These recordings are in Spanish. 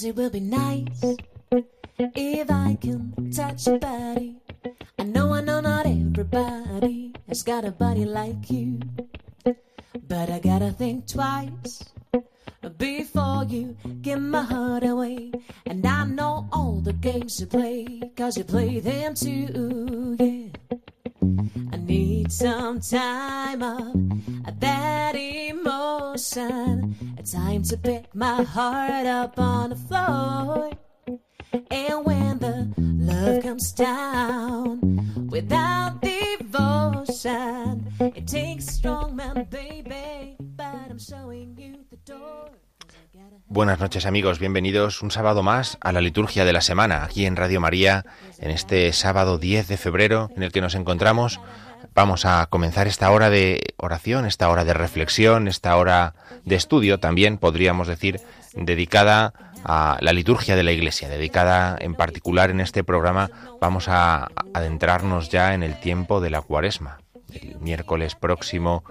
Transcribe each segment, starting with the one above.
Guess it will be nice if I can touch your body. I know, I know, not everybody has got a body like you, Buenas noches amigos, bienvenidos un sábado más a la liturgia de la semana aquí en Radio María en este sábado 10 de febrero en el que nos encontramos. Vamos a comenzar esta hora de oración, esta hora de reflexión, esta hora de estudio también, podríamos decir, dedicada a la liturgia de la Iglesia, dedicada en particular en este programa, vamos a adentrarnos ya en el tiempo de la cuaresma. El miércoles próximo,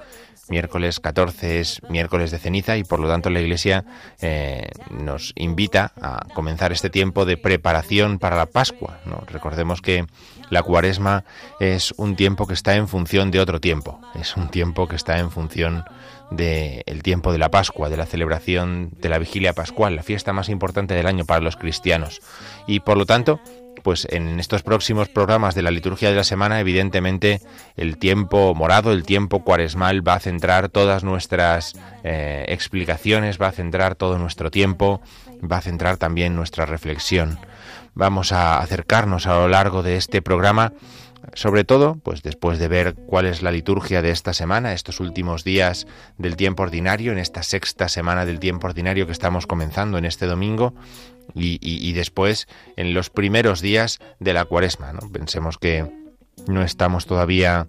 miércoles 14 es miércoles de ceniza y por lo tanto la Iglesia eh, nos invita a comenzar este tiempo de preparación para la Pascua. Recordemos que la cuaresma es un tiempo que está en función de otro tiempo, es un tiempo que está en función del tiempo de la Pascua, de la celebración de la vigilia pascual, la fiesta más importante del año para los cristianos. Y por lo tanto, pues en estos próximos programas de la liturgia de la semana, evidentemente el tiempo morado, el tiempo cuaresmal va a centrar todas nuestras eh, explicaciones, va a centrar todo nuestro tiempo, va a centrar también nuestra reflexión vamos a acercarnos a lo largo de este programa, sobre todo, pues después de ver cuál es la liturgia de esta semana, estos últimos días del tiempo ordinario, en esta sexta semana del tiempo ordinario que estamos comenzando en este domingo, y, después en los primeros días de la cuaresma. ¿no? Pensemos que no estamos todavía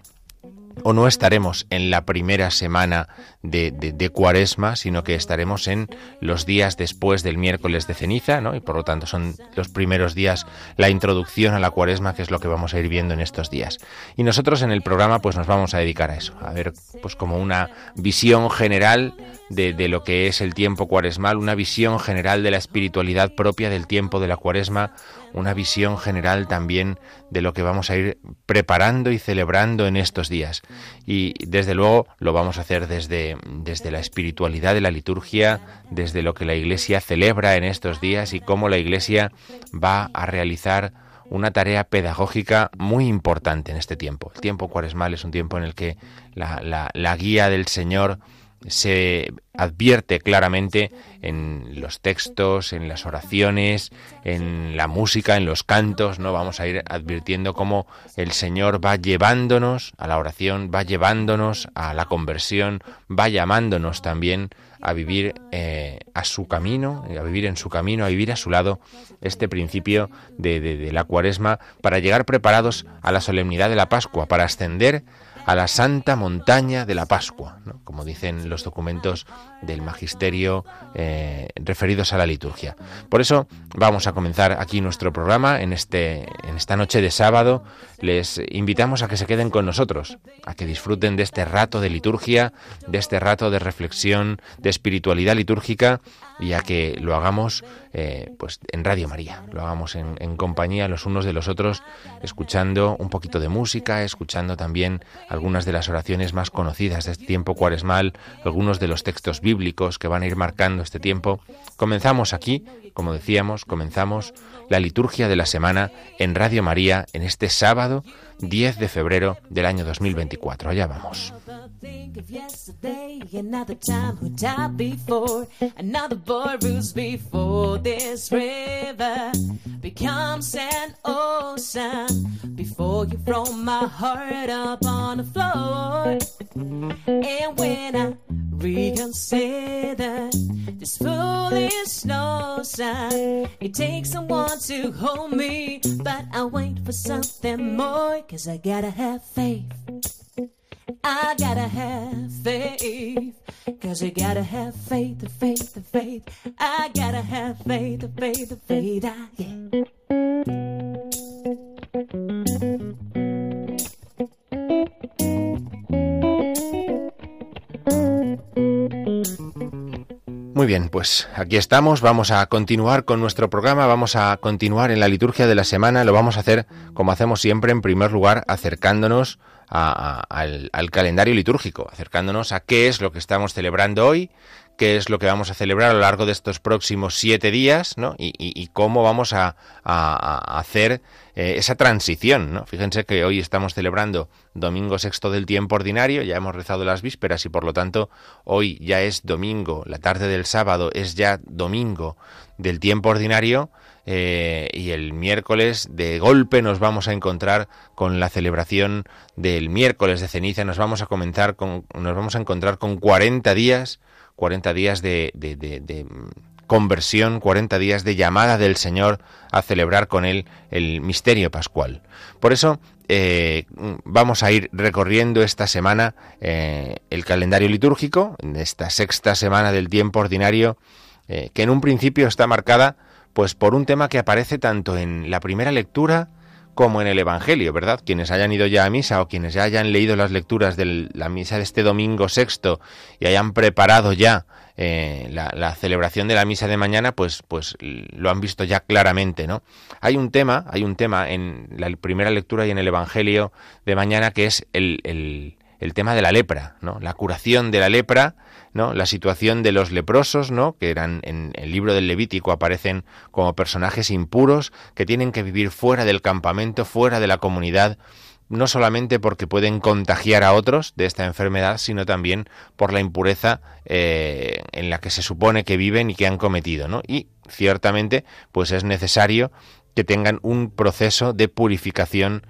o no estaremos en la primera semana de, de, cuaresma, sino que estaremos en los días después del miércoles de ceniza, ¿no? Y por lo tanto son los primeros días la introducción a la cuaresma, que es lo que vamos a ir viendo en estos días. Y nosotros en el programa pues nos vamos a dedicar a eso, a ver pues como una visión general de, lo que es el tiempo cuaresmal, una visión general de la espiritualidad propia del tiempo de la cuaresma, una visión general también de lo que vamos a ir preparando y celebrando en estos días. Y desde luego lo vamos a hacer desde, desde la espiritualidad de la liturgia, desde lo que la Iglesia celebra en estos días y cómo la Iglesia va a realizar una tarea pedagógica muy importante en este tiempo. El tiempo cuaresmal es un tiempo en el que la, la guía del Señor se advierte claramente en los textos, en las oraciones, en la música, en los cantos, ¿no? Vamos a ir advirtiendo cómo el Señor va llevándonos a la oración, va llevándonos a la conversión, va llamándonos también a vivir eh, a su camino, a vivir en su camino, a vivir a su lado este principio de, de la cuaresma para llegar preparados a la solemnidad de la Pascua, para ascender a la santa montaña de la Pascua, como dicen los documentos del magisterio eh, referidos a la liturgia. Por eso vamos a comenzar aquí nuestro programa en, este, en esta noche de sábado. Les invitamos a que se queden con nosotros, a que disfruten de este rato de liturgia, de este rato de reflexión, de espiritualidad litúrgica y a que lo hagamos eh, pues en Radio María, lo hagamos en, en, compañía los unos de los otros, escuchando un poquito de música, escuchando también algunas de las oraciones más conocidas de este tiempo cuaresmal, algunos de los textos bíblicos que van a ir marcando este tiempo. Comenzamos aquí, como decíamos, comenzamos la liturgia de la semana en Radio María en este sábado 10 de febrero del año 2024. Allá vamos. yesterday, another time who died before, another boy rose before this river becomes an ocean before you throw my heart up on the floor. And when I reconsider this foolish notion, it takes someone to hold me, but I wait for something more, cause I gotta have faith. I gotta have faith. Cause you gotta have faith, the faith, the faith. I gotta have faith, the faith, the faith. I, yeah. Bien, pues aquí estamos, vamos a continuar con nuestro programa, vamos a continuar en la liturgia de la semana, lo vamos a hacer como hacemos siempre, en primer lugar, acercándonos al, calendario litúrgico, acercándonos a qué es lo que estamos celebrando hoy, qué es lo que vamos a celebrar a lo largo de estos próximos siete días, ¿no? Y, cómo vamos a, hacer eh, esa transición, ¿no? Fíjense que hoy estamos celebrando domingo sexto del tiempo ordinario, ya hemos rezado las vísperas y por lo tanto hoy ya es domingo, la tarde del sábado es ya domingo del tiempo ordinario, eh, y el miércoles de golpe nos vamos a encontrar con la celebración del miércoles de ceniza, nos vamos a comenzar con, nos vamos a encontrar con 40 días, 40 días de, conversión, 40 días de llamada del Señor a celebrar con Él el misterio pascual. Por eso eh, vamos a ir recorriendo esta semana eh, el calendario litúrgico, en esta sexta semana del tiempo ordinario, que en un principio está marcada pues por un tema que aparece tanto en la primera lectura como en el Evangelio, ¿verdad? Quienes hayan ido ya a misa o quienes ya hayan leído las lecturas de la misa de este domingo sexto y hayan preparado ya eh, la, celebración de la misa de mañana, pues, pues lo han visto ya claramente, ¿no? Hay un tema, hay un tema en la primera lectura y en el Evangelio de mañana que es el, el, el tema de la lepra, ¿no? La curación de la lepra La situación de los leprosos, ¿no? Que eran en el libro del Levítico aparecen como personajes impuros que tienen que vivir fuera del campamento, fuera de la comunidad, no solamente porque pueden contagiar a otros de esta enfermedad, sino también por la impureza eh, en la que se supone que viven y que han cometido, ¿no? Y ciertamente, pues es necesario que tengan un proceso de purificación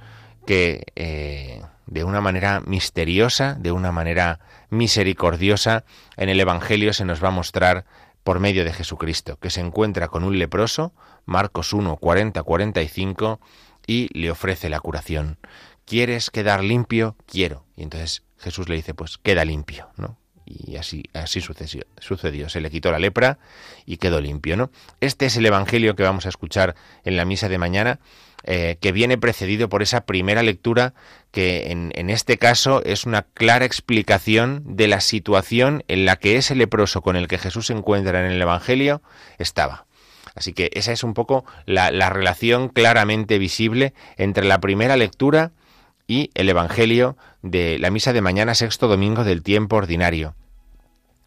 que eh, de una manera misteriosa, de una manera misericordiosa, en el Evangelio se nos va a mostrar por medio de Jesucristo, que se encuentra con un leproso, Marcos 1, 40, 45, y le ofrece la curación. ¿Quieres quedar limpio? Quiero. Y entonces Jesús le dice, pues queda limpio, ¿no? Y así, así sucedió, sucedió. Se le quitó la lepra y quedó limpio, ¿no? Este es el Evangelio que vamos a escuchar en la misa de mañana eh, que viene precedido por esa primera lectura que en, en, este caso es una clara explicación de la situación en la que ese leproso con el que Jesús se encuentra en el Evangelio estaba. Así que esa es un poco la, la relación claramente visible entre la primera lectura y el Evangelio de la misa de mañana sexto domingo del tiempo ordinario.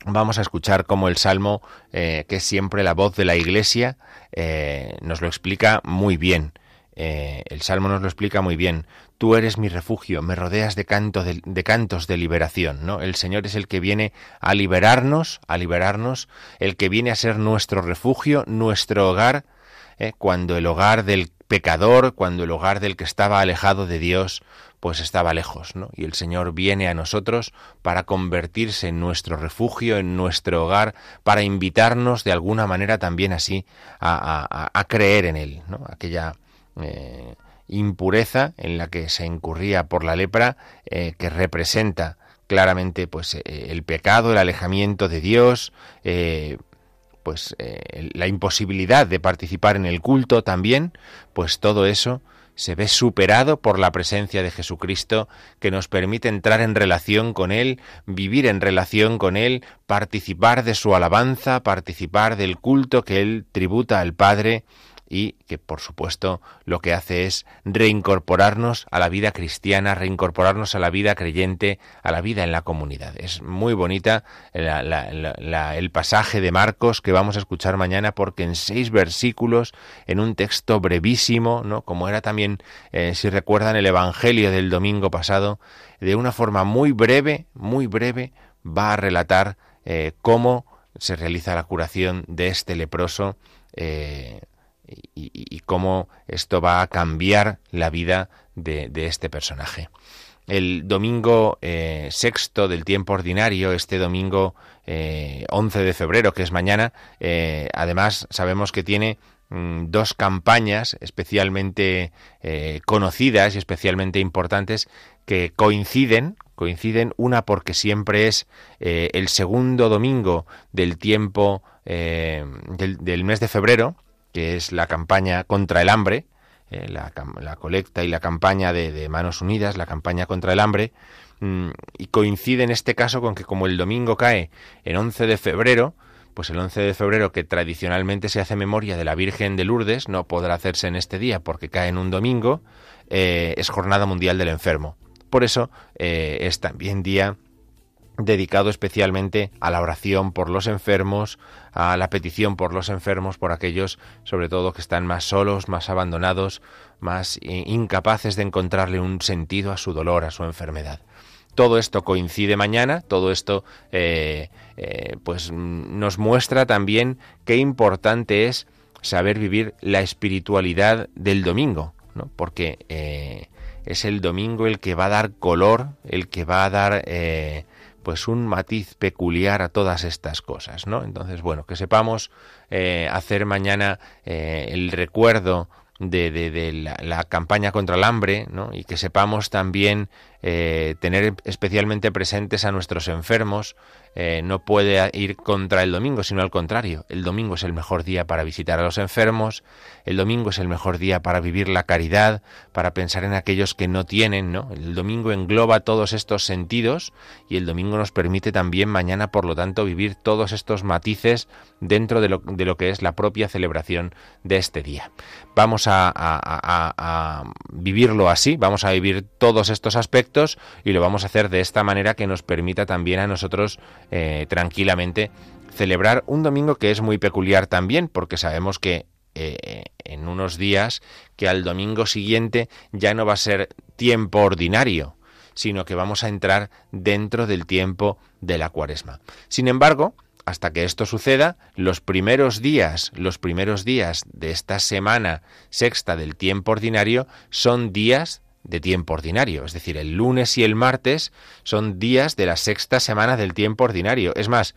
Vamos a escuchar cómo el Salmo, eh, que es siempre la voz de la Iglesia, eh, nos lo explica muy bien. Eh, el Salmo nos lo explica muy bien. Tú eres mi refugio, me rodeas de, canto de, cantos de liberación, ¿no? El Señor es el que viene a liberarnos, a liberarnos, el que viene a ser nuestro refugio, nuestro hogar, ¿eh? cuando el hogar del pecador, cuando el hogar del que estaba alejado de Dios, pues estaba lejos, ¿no? Y el Señor viene a nosotros para convertirse en nuestro refugio, en nuestro hogar, para invitarnos de alguna manera también así a, a creer en Él, ¿no? Aquella eh, impureza en la que se incurría por la lepra, eh, que representa claramente pues eh, el pecado, el alejamiento de Dios, pues la imposibilidad de participar en el culto también, pues todo eso se ve superado por la presencia de Jesucristo que nos permite entrar en relación con Él, vivir en relación con Él, participar de su alabanza, participar del culto que Él tributa al Padre y que por supuesto lo que hace es reincorporarnos a la vida cristiana, reincorporarnos a la vida creyente, a la vida en la comunidad. Es muy bonita el pasaje de Marcos que vamos a escuchar mañana porque en seis versículos, en un texto brevísimo, ¿no? como era también, eh, si recuerdan, el Evangelio del domingo pasado, de una forma muy breve, muy breve, va a relatar eh, cómo se realiza la curación de este leproso eh, y, cómo esto va a cambiar la vida de, este personaje. El domingo eh, sexto del tiempo ordinario, este domingo 11 eh, de febrero, que es mañana, eh, además sabemos que tiene mm, dos campañas especialmente conocidas y especialmente importantes que coinciden coinciden una porque siempre es el segundo domingo del tiempo del, mes de febrero que es la campaña contra el hambre, eh, la, colecta y la campaña de, Manos Unidas, la campaña contra el hambre, mm, y coincide en este caso con que como el domingo cae en 11 de febrero, pues el 11 de febrero, que tradicionalmente se hace memoria de la Virgen de Lourdes, no podrá hacerse en este día porque cae en un domingo, eh, es Jornada Mundial del Enfermo. Por eso eh, es también día dedicado especialmente a la oración por los enfermos, a la petición por los enfermos, por aquellos sobre todo que están más solos, más abandonados, más incapaces de encontrarle un sentido a su dolor, a su enfermedad. Todo esto coincide mañana, todo esto eh, eh, pues nos muestra también qué importante es saber vivir la espiritualidad del domingo, ¿no? porque eh, es el domingo el que va a dar color, el que va a dar pues un matiz peculiar a todas estas cosas, ¿no? Entonces, bueno, que sepamos eh, hacer mañana eh, el recuerdo de, de, la, la, campaña contra el hambre, ¿no? Y que sepamos también eh, tener especialmente presentes a nuestros enfermos, eh, no puede ir contra el domingo, sino al contrario. El domingo es el mejor día para visitar a los enfermos, el domingo es el mejor día para vivir la caridad, para pensar en aquellos que no tienen, ¿no? El domingo engloba todos estos sentidos y el domingo nos permite también mañana, por lo tanto, vivir todos estos matices dentro de lo, de lo que es la propia celebración de este día. Vamos a, a vivirlo así, vamos a vivir todos estos aspectos y lo vamos a hacer de esta manera que nos permita también a nosotros eh, tranquilamente celebrar un domingo que es muy peculiar también, porque sabemos que eh, en unos días que al domingo siguiente ya no va a ser tiempo ordinario, sino que vamos a entrar dentro del tiempo de la cuaresma. Sin embargo, hasta que esto suceda, los primeros días, los primeros días de esta semana sexta del tiempo ordinario son días de tiempo ordinario. Es decir, el lunes y el martes son días de la sexta semana del tiempo ordinario. Es más,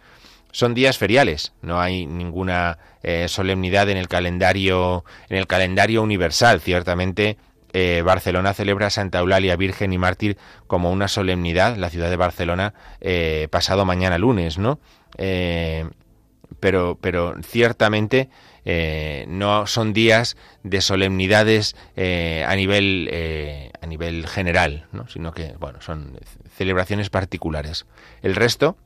son días feriales. No hay ninguna eh, solemnidad en el calendario en el calendario universal. Ciertamente. Eh, Barcelona celebra Santa Eulalia Virgen y Mártir como una solemnidad, la ciudad de Barcelona, eh, pasado mañana lunes, ¿no? Pero, pero ciertamente eh, no son días de solemnidades eh, a nivel eh, a nivel general, ¿no? sino que bueno son celebraciones particulares. El resto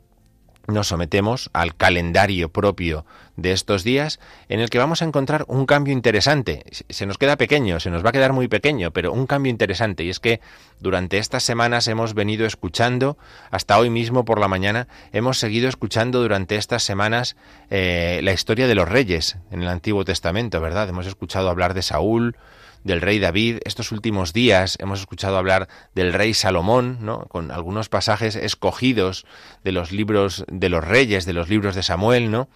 nos sometemos al calendario propio de estos días en el que vamos a encontrar un cambio interesante. Se nos queda pequeño, se nos va a quedar muy pequeño, pero un cambio interesante. Y es que durante estas semanas hemos venido escuchando, hasta hoy mismo por la mañana, hemos seguido escuchando durante estas semanas eh, la historia de los reyes en el Antiguo Testamento, ¿verdad? Hemos escuchado hablar de Saúl, del rey David. Estos últimos días hemos escuchado hablar del rey Salomón, ¿no? con algunos pasajes escogidos de los libros de los reyes, de los libros de Samuel, ¿no?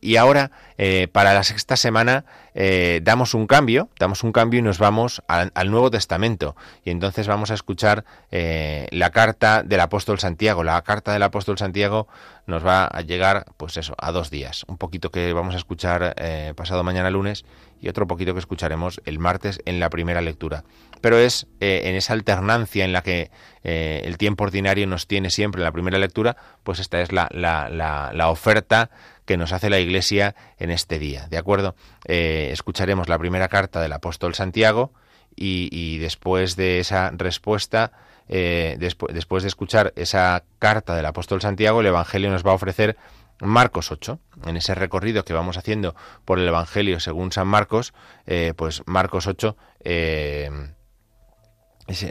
Y ahora, eh, para la sexta semana, eh, damos un cambio, damos un cambio y nos vamos al, Nuevo Testamento. Y entonces vamos a escuchar eh, la carta del apóstol Santiago. La carta del apóstol Santiago nos va a llegar, pues eso, a dos días. Un poquito que vamos a escuchar pasado mañana lunes y otro poquito que escucharemos el martes en la primera lectura. Pero es en esa alternancia en la que el tiempo ordinario nos tiene siempre en la primera lectura, pues esta es la, la, la, la oferta que nos hace la Iglesia en este día. ¿De acuerdo? Eh, escucharemos la primera carta del apóstol Santiago y, después de esa respuesta, eh, después de escuchar esa carta del apóstol Santiago, el Evangelio nos va a ofrecer Marcos 8. En ese recorrido que vamos haciendo por el Evangelio según San Marcos, eh, pues Marcos 8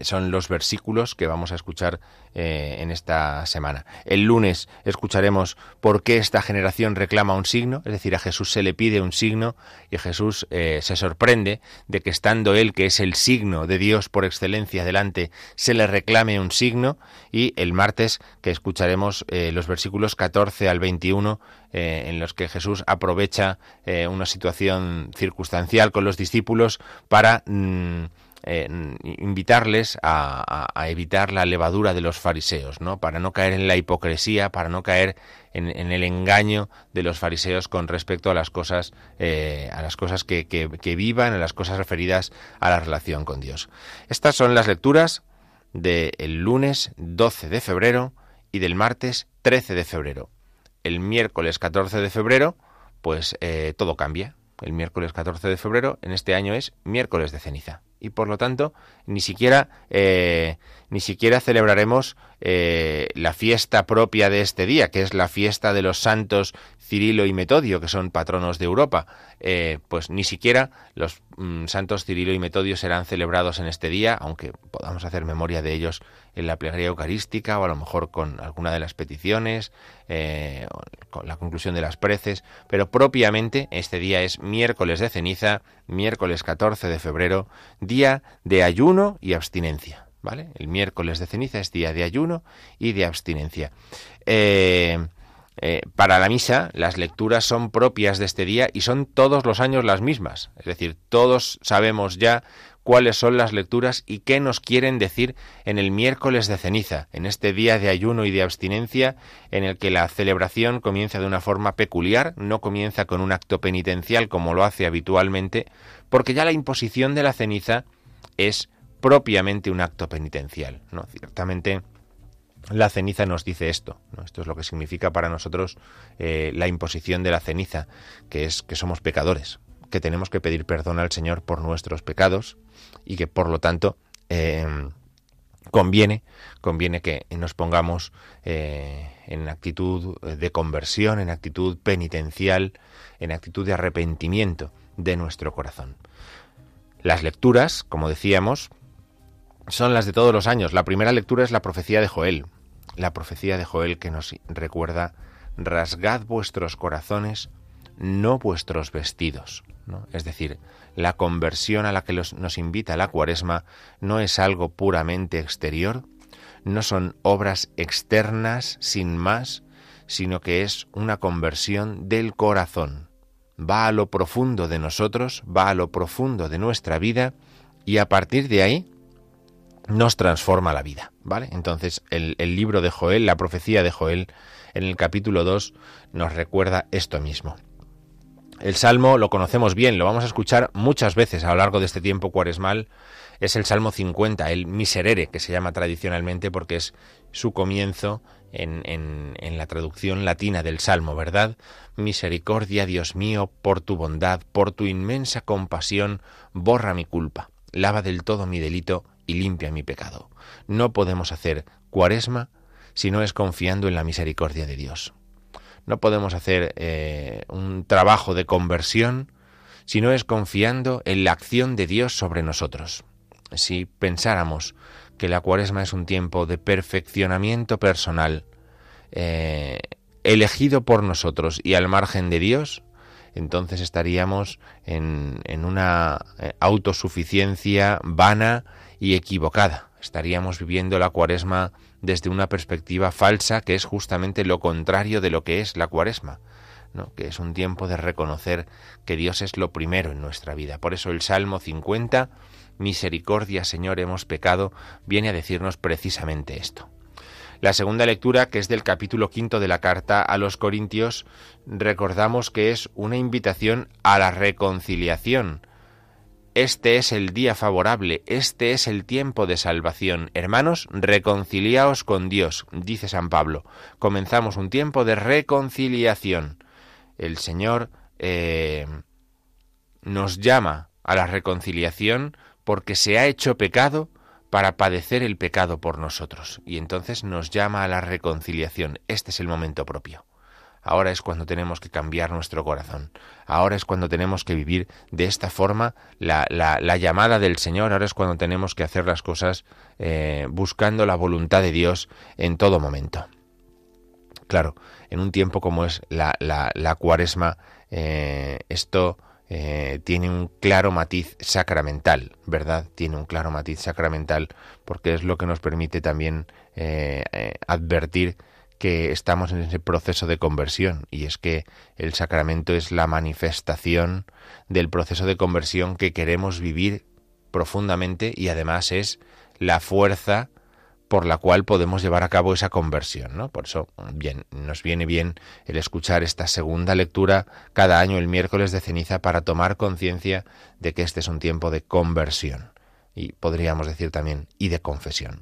son los versículos que vamos a escuchar eh, en esta semana. El lunes escucharemos por qué esta generación reclama un signo, es decir, a Jesús se le pide un signo y Jesús eh, se sorprende de que estando él, que es el signo de Dios por excelencia delante, se le reclame un signo y el martes que escucharemos eh, los versículos 14 al 21 en los que Jesús aprovecha una situación circunstancial con los discípulos para... Mm, invitarles a, evitar la levadura de los fariseos, ¿no? Para no caer en la hipocresía, para no caer en, el engaño de los fariseos con respecto a las cosas, eh, a las cosas que, vivan, a las cosas referidas a la relación con Dios. Estas son las lecturas del lunes 12 de febrero y del martes 13 de febrero. El miércoles 14 de febrero, pues eh, todo cambia. El miércoles 14 de febrero en este año es miércoles de ceniza y por lo tanto ni siquiera eh, ni siquiera celebraremos eh, la fiesta propia de este día, que es la fiesta de los santos Cirilo y Metodio, que son patronos de Europa. Eh, pues ni siquiera los mm, santos Cirilo y Metodio serán celebrados en este día, aunque podamos hacer memoria de ellos en la plegaria eucarística o a lo mejor con alguna de las peticiones, con la conclusión de las preces, pero propiamente este día es miércoles de ceniza, miércoles 14 de febrero, día de ayuno y abstinencia. ¿Vale? El miércoles de ceniza es día de ayuno y de abstinencia. Eh, eh, para la misa, las lecturas son propias de este día y son todos los años las mismas. Es decir, todos sabemos ya cuáles son las lecturas y qué nos quieren decir en el miércoles de ceniza, en este día de ayuno y de abstinencia, en el que la celebración comienza de una forma peculiar, no comienza con un acto penitencial como lo hace habitualmente, porque ya la imposición de la ceniza es propiamente un acto penitencial. ¿no? Ciertamente la ceniza nos dice esto. Esto es lo que significa para nosotros eh, la imposición de la ceniza, que es que somos pecadores, que tenemos que pedir perdón al Señor por nuestros pecados y que por lo tanto em, conviene, conviene que nos pongamos eh, en actitud de conversión, en actitud penitencial, en actitud de arrepentimiento de nuestro corazón. Las lecturas, como decíamos, son las de todos los años. La primera lectura es la profecía de Joel, la profecía de Joel que nos recuerda, rasgad vuestros corazones, no vuestros vestidos. Es decir, la conversión a la que nos invita la cuaresma no es algo puramente exterior, no son obras externas sin más, sino que es una conversión del corazón. Va a lo profundo de nosotros, va a lo profundo de nuestra vida y a partir de ahí nos transforma la vida, ¿vale? Entonces el, libro de Joel, la profecía de Joel, en el capítulo 2 nos recuerda esto mismo. El Salmo lo conocemos bien, lo vamos a escuchar muchas veces a lo largo de este tiempo cuaresmal. Es el Salmo 50, el Miserere, que se llama tradicionalmente porque es su comienzo en, la traducción latina del Salmo, ¿verdad? Misericordia, Dios mío, por tu bondad, por tu inmensa compasión, borra mi culpa, lava del todo mi delito y limpia mi pecado. No podemos hacer cuaresma si no es confiando en la misericordia de Dios. No podemos hacer eh, un trabajo de conversión si no es confiando en la acción de Dios sobre nosotros. Si pensáramos que la cuaresma es un tiempo de perfeccionamiento personal, eh, elegido por nosotros y al margen de Dios, entonces estaríamos en, una eh, autosuficiencia vana y equivocada. Estaríamos viviendo la cuaresma desde una perspectiva falsa que es justamente lo contrario de lo que es la cuaresma, ¿no? que es un tiempo de reconocer que Dios es lo primero en nuestra vida. Por eso el Salmo 50, Misericordia Señor hemos pecado, viene a decirnos precisamente esto. La segunda lectura, que es del capítulo quinto de la carta a los Corintios, recordamos que es una invitación a la reconciliación, este es el día favorable, este es el tiempo de salvación. Hermanos, reconciliaos con Dios, dice San Pablo. Comenzamos un tiempo de reconciliación. El Señor eh, nos llama a la reconciliación porque se ha hecho pecado para padecer el pecado por nosotros. Y entonces nos llama a la reconciliación. Este es el momento propio. Ahora es cuando tenemos que cambiar nuestro corazón, ahora es cuando tenemos que vivir de esta forma la, la, llamada del Señor, ahora es cuando tenemos que hacer las cosas eh, buscando la voluntad de Dios en todo momento. Claro, en un tiempo como es la, la cuaresma, eh, esto eh, tiene un claro matiz sacramental, ¿verdad? Tiene un claro matiz sacramental porque es lo que nos permite también advertir que estamos en ese proceso de conversión y es que el sacramento es la manifestación del proceso de conversión que queremos vivir profundamente y además es la fuerza por la cual podemos llevar a cabo esa conversión, ¿no? Por eso, bien, nos viene bien el escuchar esta segunda lectura cada año el miércoles de ceniza para tomar conciencia de que este es un tiempo de conversión y podríamos decir también y de confesión.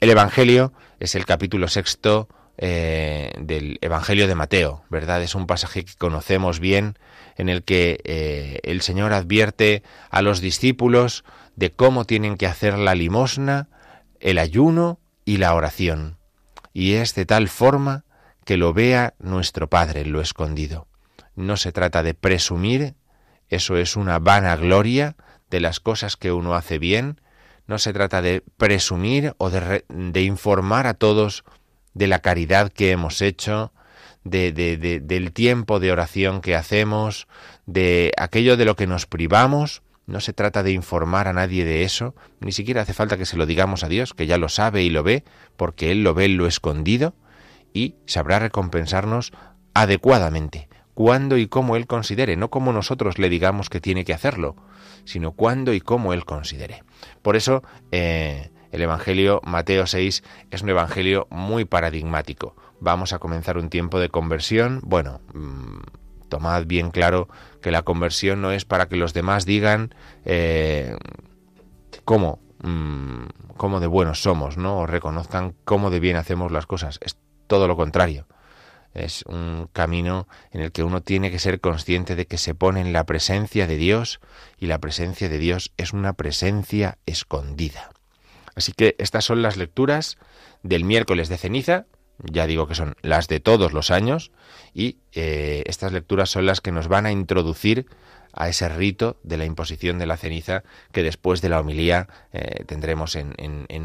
El Evangelio es el capítulo sexto eh, del Evangelio de Mateo, ¿verdad? Es un pasaje que conocemos bien en el que eh, el Señor advierte a los discípulos de cómo tienen que hacer la limosna, el ayuno y la oración. Y es de tal forma que lo vea nuestro Padre en lo escondido. No se trata de presumir, eso es una vana gloria de las cosas que uno hace bien, no se trata de presumir o de, de informar a todos de la caridad que hemos hecho, de, de, del tiempo de oración que hacemos, de aquello de lo que nos privamos. No se trata de informar a nadie de eso, ni siquiera hace falta que se lo digamos a Dios, que ya lo sabe y lo ve, porque Él lo ve en lo escondido y sabrá recompensarnos adecuadamente, cuando y cómo Él considere, no como nosotros le digamos que tiene que hacerlo, sino cuando y cómo Él considere. Por eso, eh, el Evangelio Mateo 6 es un Evangelio muy paradigmático. Vamos a comenzar un tiempo de conversión. Bueno, mm, tomad bien claro que la conversión no es para que los demás digan eh, cómo, mm, cómo de buenos somos, ¿no? O reconozcan cómo de bien hacemos las cosas. Es todo lo contrario. Es un camino en el que uno tiene que ser consciente de que se pone en la presencia de Dios y la presencia de Dios es una presencia escondida. Así que estas son las lecturas del miércoles de ceniza, ya digo que son las de todos los años, y eh, estas lecturas son las que nos van a introducir a ese rito de la imposición de la ceniza que después de la homilía eh, tendremos en,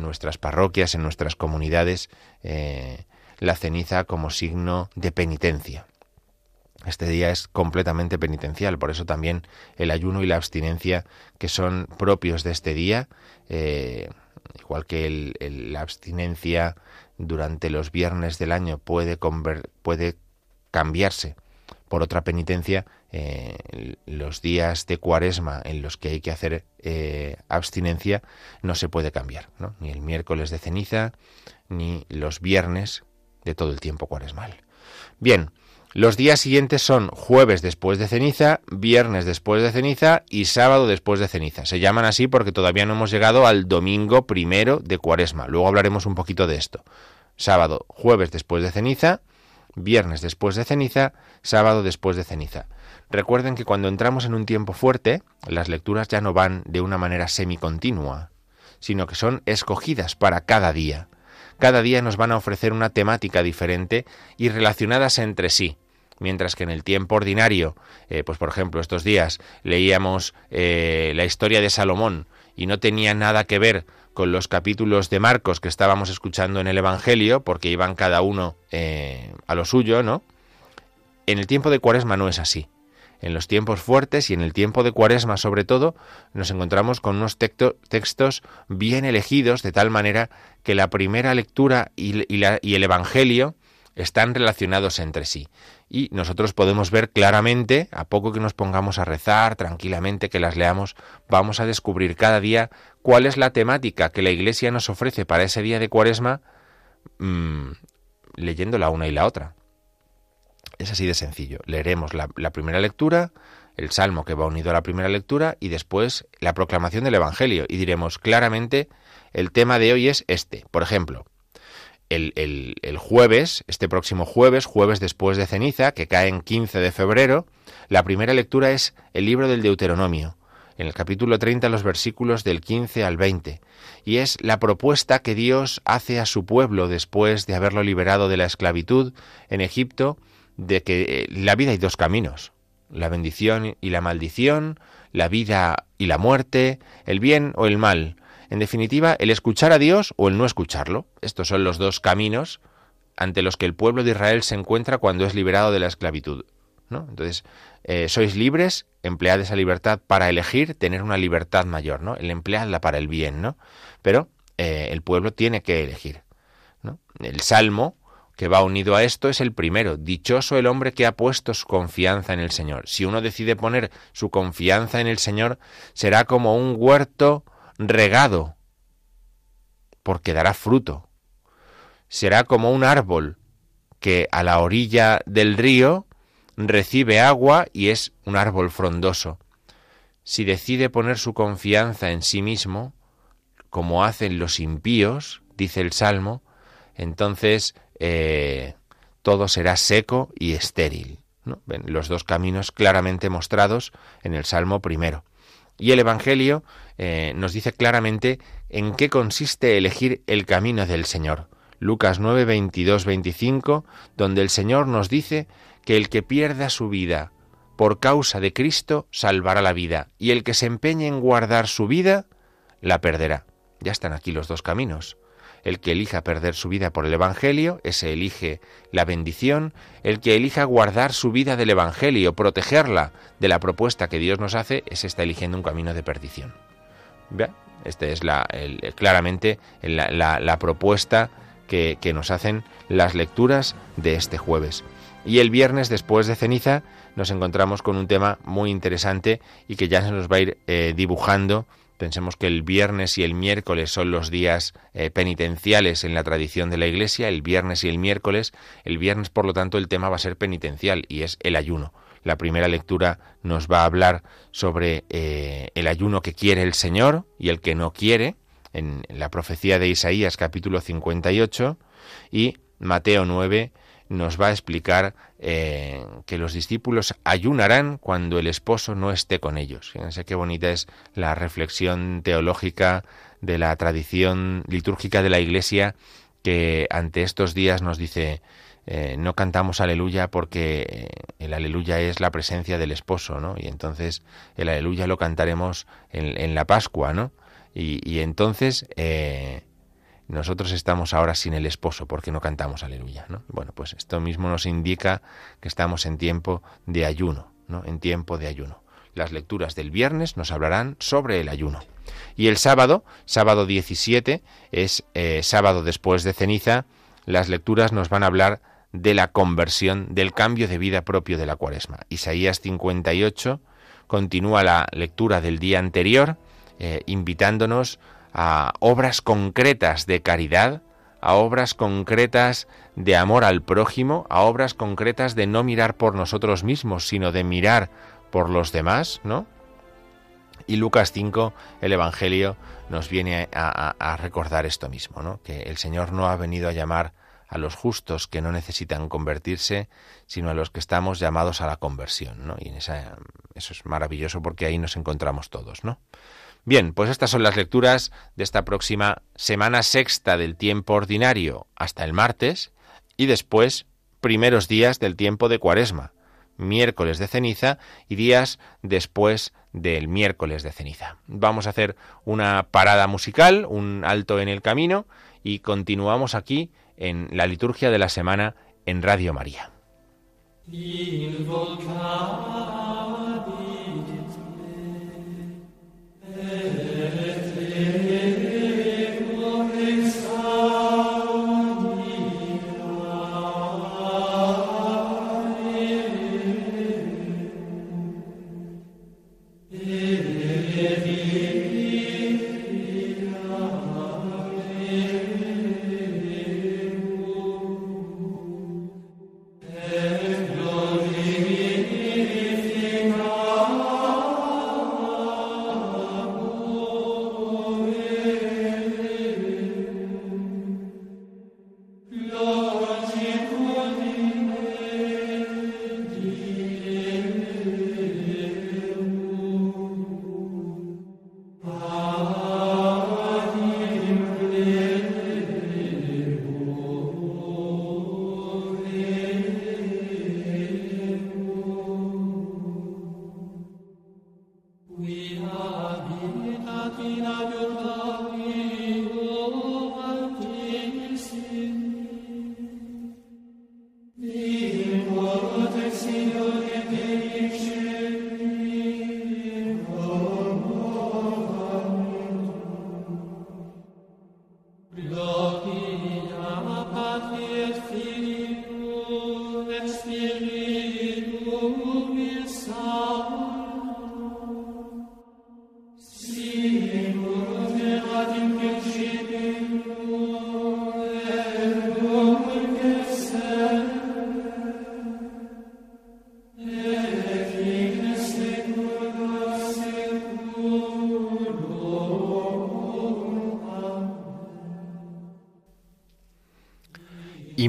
nuestras parroquias, en nuestras comunidades, eh, la ceniza como signo de penitencia. Este día es completamente penitencial, por eso también el ayuno y la abstinencia que son propios de este día, igual que la abstinencia durante los viernes del año puede, cambiarse por otra penitencia, eh, los días de cuaresma en los que hay que hacer eh, abstinencia no se puede cambiar, ni el miércoles de ceniza, ni los viernes de todo el tiempo cuaresmal. Bien, los días siguientes son jueves después de ceniza, viernes después de ceniza y sábado después de ceniza. Se llaman así porque todavía no hemos llegado al domingo primero de cuaresma. Luego hablaremos un poquito de esto. Sábado, jueves después de ceniza, viernes después de ceniza, sábado después de ceniza. Recuerden que cuando entramos en un tiempo fuerte, las lecturas ya no van de una manera semicontinua, sino que son escogidas para cada día. Cada día nos van a ofrecer una temática diferente y relacionadas entre sí mientras que en el tiempo ordinario, eh, pues por ejemplo estos días leíamos eh, la historia de Salomón y no tenía nada que ver con los capítulos de Marcos que estábamos escuchando en el Evangelio, porque iban cada uno eh, a lo suyo, ¿no? En el tiempo de Cuaresma no es así. En los tiempos fuertes y en el tiempo de Cuaresma sobre todo, nos encontramos con unos textos bien elegidos de tal manera que la primera lectura y el Evangelio están relacionados entre sí. Y nosotros podemos ver claramente, a poco que nos pongamos a rezar tranquilamente, que las leamos, vamos a descubrir cada día cuál es la temática que la Iglesia nos ofrece para ese día de Cuaresma, mmm, leyendo la una y la otra. Es así de sencillo. Leeremos la, la primera lectura, el salmo que va unido a la primera lectura y después la proclamación del Evangelio. Y diremos claramente, el tema de hoy es este. Por ejemplo, el, jueves, este próximo jueves, jueves después de ceniza, que cae en 15 de febrero, la primera lectura es el libro del Deuteronomio, en el capítulo 30, los versículos del 15 al 20, y es la propuesta que Dios hace a su pueblo después de haberlo liberado de la esclavitud en Egipto, de que en la vida hay dos caminos, la bendición y la maldición, la vida y la muerte, el bien o el mal. En definitiva, el escuchar a Dios o el no escucharlo. Estos son los dos caminos ante los que el pueblo de Israel se encuentra cuando es liberado de la esclavitud. ¿no? Entonces, eh, sois libres, emplead esa libertad para elegir tener una libertad mayor, ¿no? El empleadla para el bien, ¿no? Pero eh, el pueblo tiene que elegir. El salmo que va unido a esto es el primero. Dichoso el hombre que ha puesto su confianza en el Señor. Si uno decide poner su confianza en el Señor, será como un huerto regado, porque dará fruto. Será como un árbol que a la orilla del río recibe agua y es un árbol frondoso. Si decide poner su confianza en sí mismo, como hacen los impíos, dice el Salmo, entonces eh, todo será seco y estéril. los dos caminos claramente mostrados en el Salmo primero. Y el Evangelio eh, nos dice claramente en qué consiste elegir el camino del Señor. Lucas 9, 22, 25, donde el Señor nos dice que el que pierda su vida por causa de Cristo salvará la vida, y el que se empeñe en guardar su vida la perderá. Ya están aquí los dos caminos. El que elija perder su vida por el Evangelio, ese elige la bendición. El que elija guardar su vida del Evangelio, protegerla de la propuesta que Dios nos hace, ese está eligiendo un camino de perdición. ¿Ve? Esta es la, claramente la, propuesta que, nos hacen las lecturas de este jueves. Y el viernes, después de ceniza, nos encontramos con un tema muy interesante y que ya se nos va a ir eh, dibujando Pensemos que el viernes y el miércoles son los días eh, penitenciales en la tradición de la Iglesia, el viernes y el miércoles. El viernes, por lo tanto, el tema va a ser penitencial y es el ayuno. La primera lectura nos va a hablar sobre eh, el ayuno que quiere el Señor y el que no quiere, en, la profecía de Isaías capítulo 58, y Mateo 9 nos va a explicar eh, que los discípulos ayunarán cuando el esposo no esté con ellos. Fíjense qué bonita es la reflexión teológica de la tradición litúrgica de la Iglesia que ante estos días nos dice eh, no cantamos aleluya porque eh, el aleluya es la presencia del esposo, ¿no? Y entonces el aleluya lo cantaremos en, la Pascua, ¿no? Y, entonces nosotros estamos ahora sin el esposo porque no cantamos aleluya. ¿no? Bueno, pues esto mismo nos indica que estamos en tiempo de ayuno, ¿no? en tiempo de ayuno. Las lecturas del viernes nos hablarán sobre el ayuno. Y el sábado, sábado 17, es eh, sábado después de ceniza, las lecturas nos van a hablar de la conversión, del cambio de vida propio de la cuaresma. Isaías 58 continúa la lectura del día anterior, eh, invitándonos a obras concretas de caridad, a obras concretas de amor al prójimo, a obras concretas de no mirar por nosotros mismos, sino de mirar por los demás, ¿no? Y Lucas 5, el Evangelio, nos viene a, recordar esto mismo, ¿no? Que el Señor no ha venido a llamar a los justos que no necesitan convertirse, sino a los que estamos llamados a la conversión, ¿no? Y en eso es maravilloso porque ahí nos encontramos todos, ¿no? Bien, pues estas son las lecturas de esta próxima semana sexta del tiempo ordinario hasta el martes y después primeros días del tiempo de cuaresma, miércoles de ceniza y días después del miércoles de ceniza. Vamos a hacer una parada musical, un alto en el camino y continuamos aquí en la liturgia de la semana en Radio María.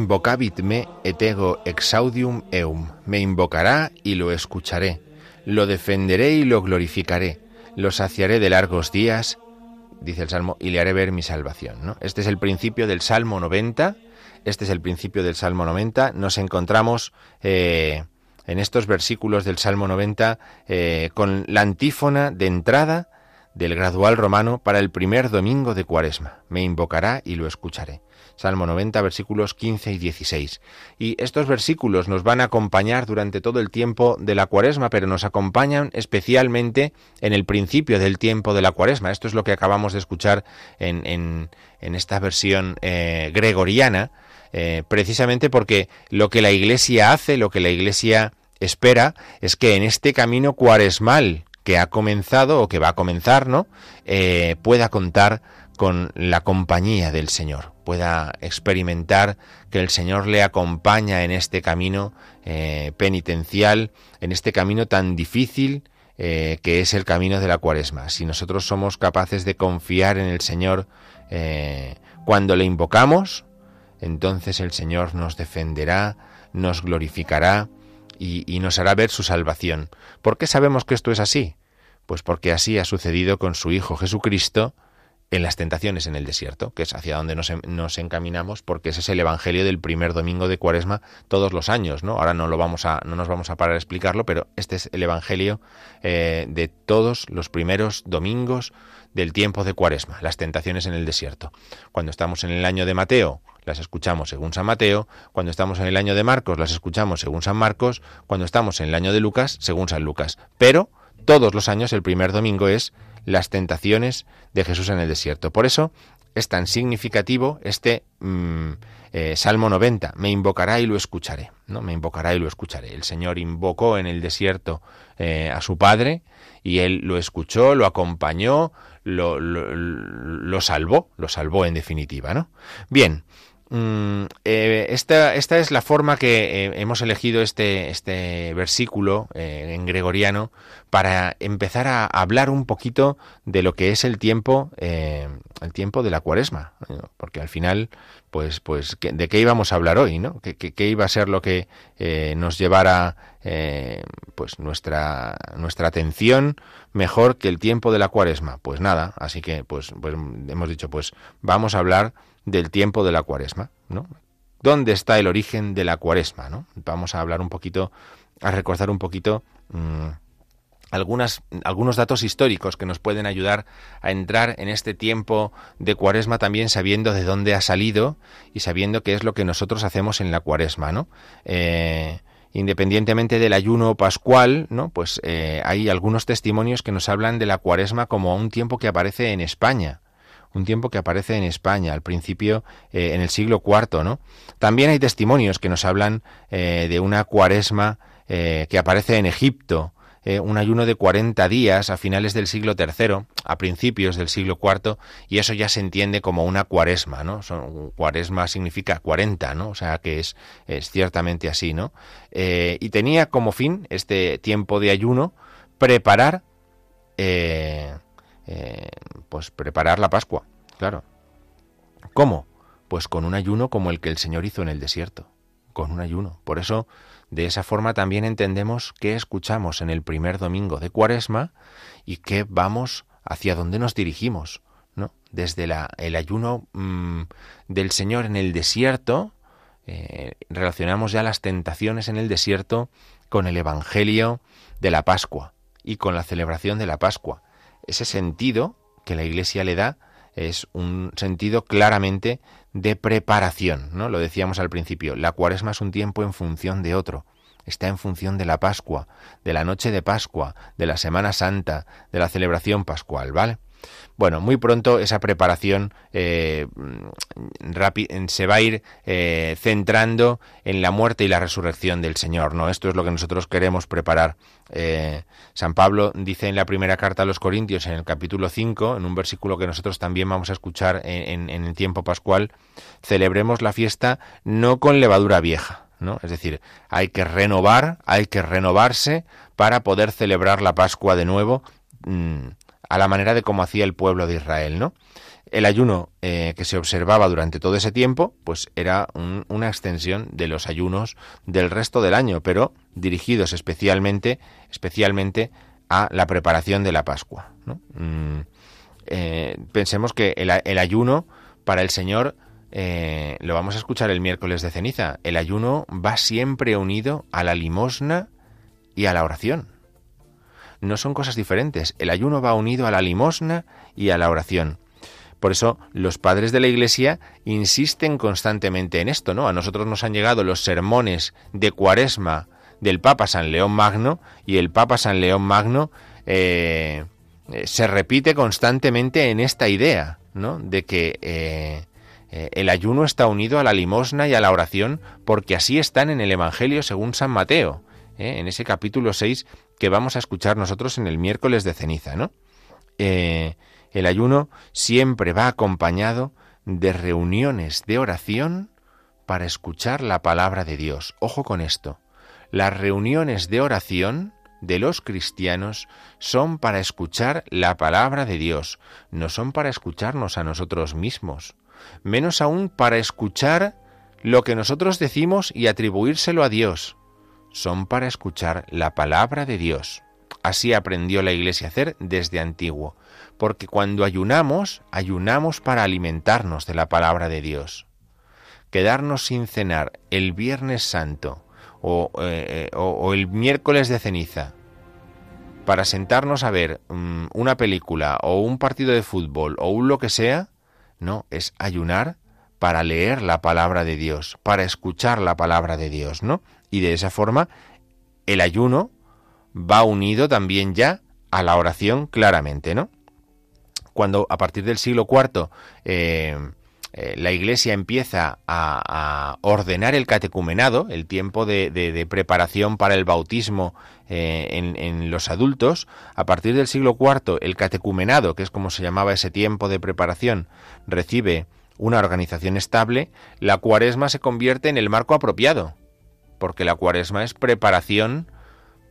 Invocavit me et ego exaudium eum. Me invocará y lo escucharé. Lo defenderé y lo glorificaré. Lo saciaré de largos días, dice el Salmo, y le haré ver mi salvación. ¿no? Este es el principio del Salmo 90. Este es el principio del Salmo 90. Nos encontramos eh, en estos versículos del Salmo 90 eh, con la antífona de entrada del gradual romano para el primer domingo de Cuaresma. Me invocará y lo escucharé. Salmo 90, versículos 15 y 16. Y estos versículos nos van a acompañar durante todo el tiempo de la cuaresma, pero nos acompañan especialmente en el principio del tiempo de la cuaresma. Esto es lo que acabamos de escuchar en, esta versión eh, gregoriana, eh, precisamente porque lo que la Iglesia hace, lo que la Iglesia espera, es que en este camino cuaresmal que ha comenzado o que va a comenzar, ¿no? Eh, pueda contar con la compañía del Señor, pueda experimentar que el Señor le acompaña en este camino eh, penitencial, en este camino tan difícil eh, que es el camino de la cuaresma. Si nosotros somos capaces de confiar en el Señor cuando le invocamos, entonces el Señor nos defenderá, nos glorificará y, nos hará ver su salvación. ¿Por qué sabemos que esto es así? Pues porque así ha sucedido con su Hijo Jesucristo, en las tentaciones en el desierto, que es hacia donde nos, encaminamos, porque ese es el evangelio del primer domingo de Cuaresma todos los años, ¿no? Ahora no lo vamos a, no nos vamos a parar a explicarlo, pero este es el evangelio eh, de todos los primeros domingos del tiempo de Cuaresma, las tentaciones en el desierto. Cuando estamos en el año de Mateo, las escuchamos según San Mateo, cuando estamos en el año de Marcos, las escuchamos según San Marcos, cuando estamos en el año de Lucas, según San Lucas. Pero todos los años el primer domingo es las tentaciones de Jesús en el desierto. Por eso es tan significativo este mm, eh, Salmo 90, me invocará y lo escucharé, ¿no? Me invocará y lo escucharé. El Señor invocó en el desierto eh, a su Padre y él lo escuchó, lo acompañó, lo, lo, lo salvó, lo salvó en definitiva, ¿no? Bien, Mm, eh, esta, esta, es la forma que eh, hemos elegido este, este versículo eh, en gregoriano para empezar a hablar un poquito de lo que es el tiempo, el tiempo de la cuaresma, porque al final, pues, pues, ¿de qué íbamos a hablar hoy, no? ¿Qué, qué, iba a ser lo que nos llevara, pues, nuestra, nuestra atención mejor que el tiempo de la cuaresma? Pues nada, así que, pues, pues hemos dicho, pues, vamos a hablar del tiempo de la cuaresma, ¿no? ¿Dónde está el origen de la cuaresma, no? Vamos a hablar un poquito, a recordar un poquito mmm, algunas, algunos datos históricos que nos pueden ayudar a entrar en este tiempo de cuaresma también sabiendo de dónde ha salido y sabiendo qué es lo que nosotros hacemos en la cuaresma, ¿no? Eh, independientemente del ayuno pascual, ¿no? Pues eh, hay algunos testimonios que nos hablan de la cuaresma como un tiempo que aparece en España, un tiempo que aparece en España al principio eh, en el siglo IV, ¿no? También hay testimonios que nos hablan eh, de una cuaresma eh, que aparece en Egipto, un ayuno de 40 días a finales del siglo III, a principios del siglo IV, y eso ya se entiende como una cuaresma, ¿no? Son, cuaresma significa 40, ¿no? O sea que es, ciertamente así, ¿no? y tenía como fin este tiempo de ayuno preparar pues preparar la Pascua, claro. ¿Cómo? Pues con un ayuno como el que el Señor hizo en el desierto, con un ayuno. Por eso, de esa forma también entendemos qué escuchamos en el primer domingo de Cuaresma y qué vamos, hacia dónde nos dirigimos, ¿no? Desde el ayuno mmm, del Señor en el desierto, eh, relacionamos ya las tentaciones en el desierto con el Evangelio de la Pascua y con la celebración de la Pascua ese sentido que la Iglesia le da es un sentido claramente de preparación, ¿no? Lo decíamos al principio, la cuaresma es un tiempo en función de otro, está en función de la Pascua, de la noche de Pascua, de la Semana Santa, de la celebración pascual, ¿vale? Bueno, muy pronto esa preparación eh, se va a ir eh, centrando en la muerte y la resurrección del Señor, ¿no? Esto es lo que nosotros queremos preparar. Eh, San Pablo dice en la primera carta a los Corintios, en el capítulo 5, en un versículo que nosotros también vamos a escuchar en, el tiempo pascual, celebremos la fiesta no con levadura vieja, ¿no? Es decir, hay que renovar, hay que renovarse para poder celebrar la Pascua de nuevo mm, a la manera de como hacía el pueblo de Israel, ¿no? El ayuno eh, que se observaba durante todo ese tiempo, pues era una extensión de los ayunos del resto del año, pero dirigidos especialmente, especialmente a la preparación de la Pascua. Mm, eh, pensemos que el, ayuno para el Señor eh, lo vamos a escuchar el miércoles de ceniza. El ayuno va siempre unido a la limosna y a la oración no son cosas diferentes. El ayuno va unido a la limosna y a la oración. Por eso los padres de la Iglesia insisten constantemente en esto, ¿no? A nosotros nos han llegado los sermones de Cuaresma del Papa San León Magno y el Papa San León Magno eh, eh, se repite constantemente en esta idea, ¿no? De que eh, el ayuno está unido a la limosna y a la oración porque así están en el Evangelio según San Mateo, en ese capítulo 6 que vamos a escuchar nosotros en el miércoles de ceniza, ¿no? Eh, el ayuno siempre va acompañado de reuniones de oración para escuchar la palabra de Dios. Ojo con esto. Las reuniones de oración de los cristianos son para escuchar la palabra de Dios, no son para escucharnos a nosotros mismos, menos aún para escuchar lo que nosotros decimos y atribuírselo a Dios son para escuchar la palabra de Dios. Así aprendió la Iglesia a hacer desde antiguo, porque cuando ayunamos, ayunamos para alimentarnos de la palabra de Dios. Quedarnos sin cenar el Viernes Santo o, eh, el miércoles de ceniza para sentarnos a ver mm, una película o un partido de fútbol o un lo que sea, no, es ayunar para leer la palabra de Dios, para escuchar la palabra de Dios, ¿no? Y de esa forma el ayuno va unido también ya a la oración claramente, ¿no? Cuando a partir del siglo IV eh, eh, la Iglesia empieza a, ordenar el catecumenado, el tiempo de, preparación para el bautismo eh, en, en, los adultos, a partir del siglo IV el catecumenado, que es como se llamaba ese tiempo de preparación, recibe una organización estable, la cuaresma se convierte en el marco apropiado porque la cuaresma es preparación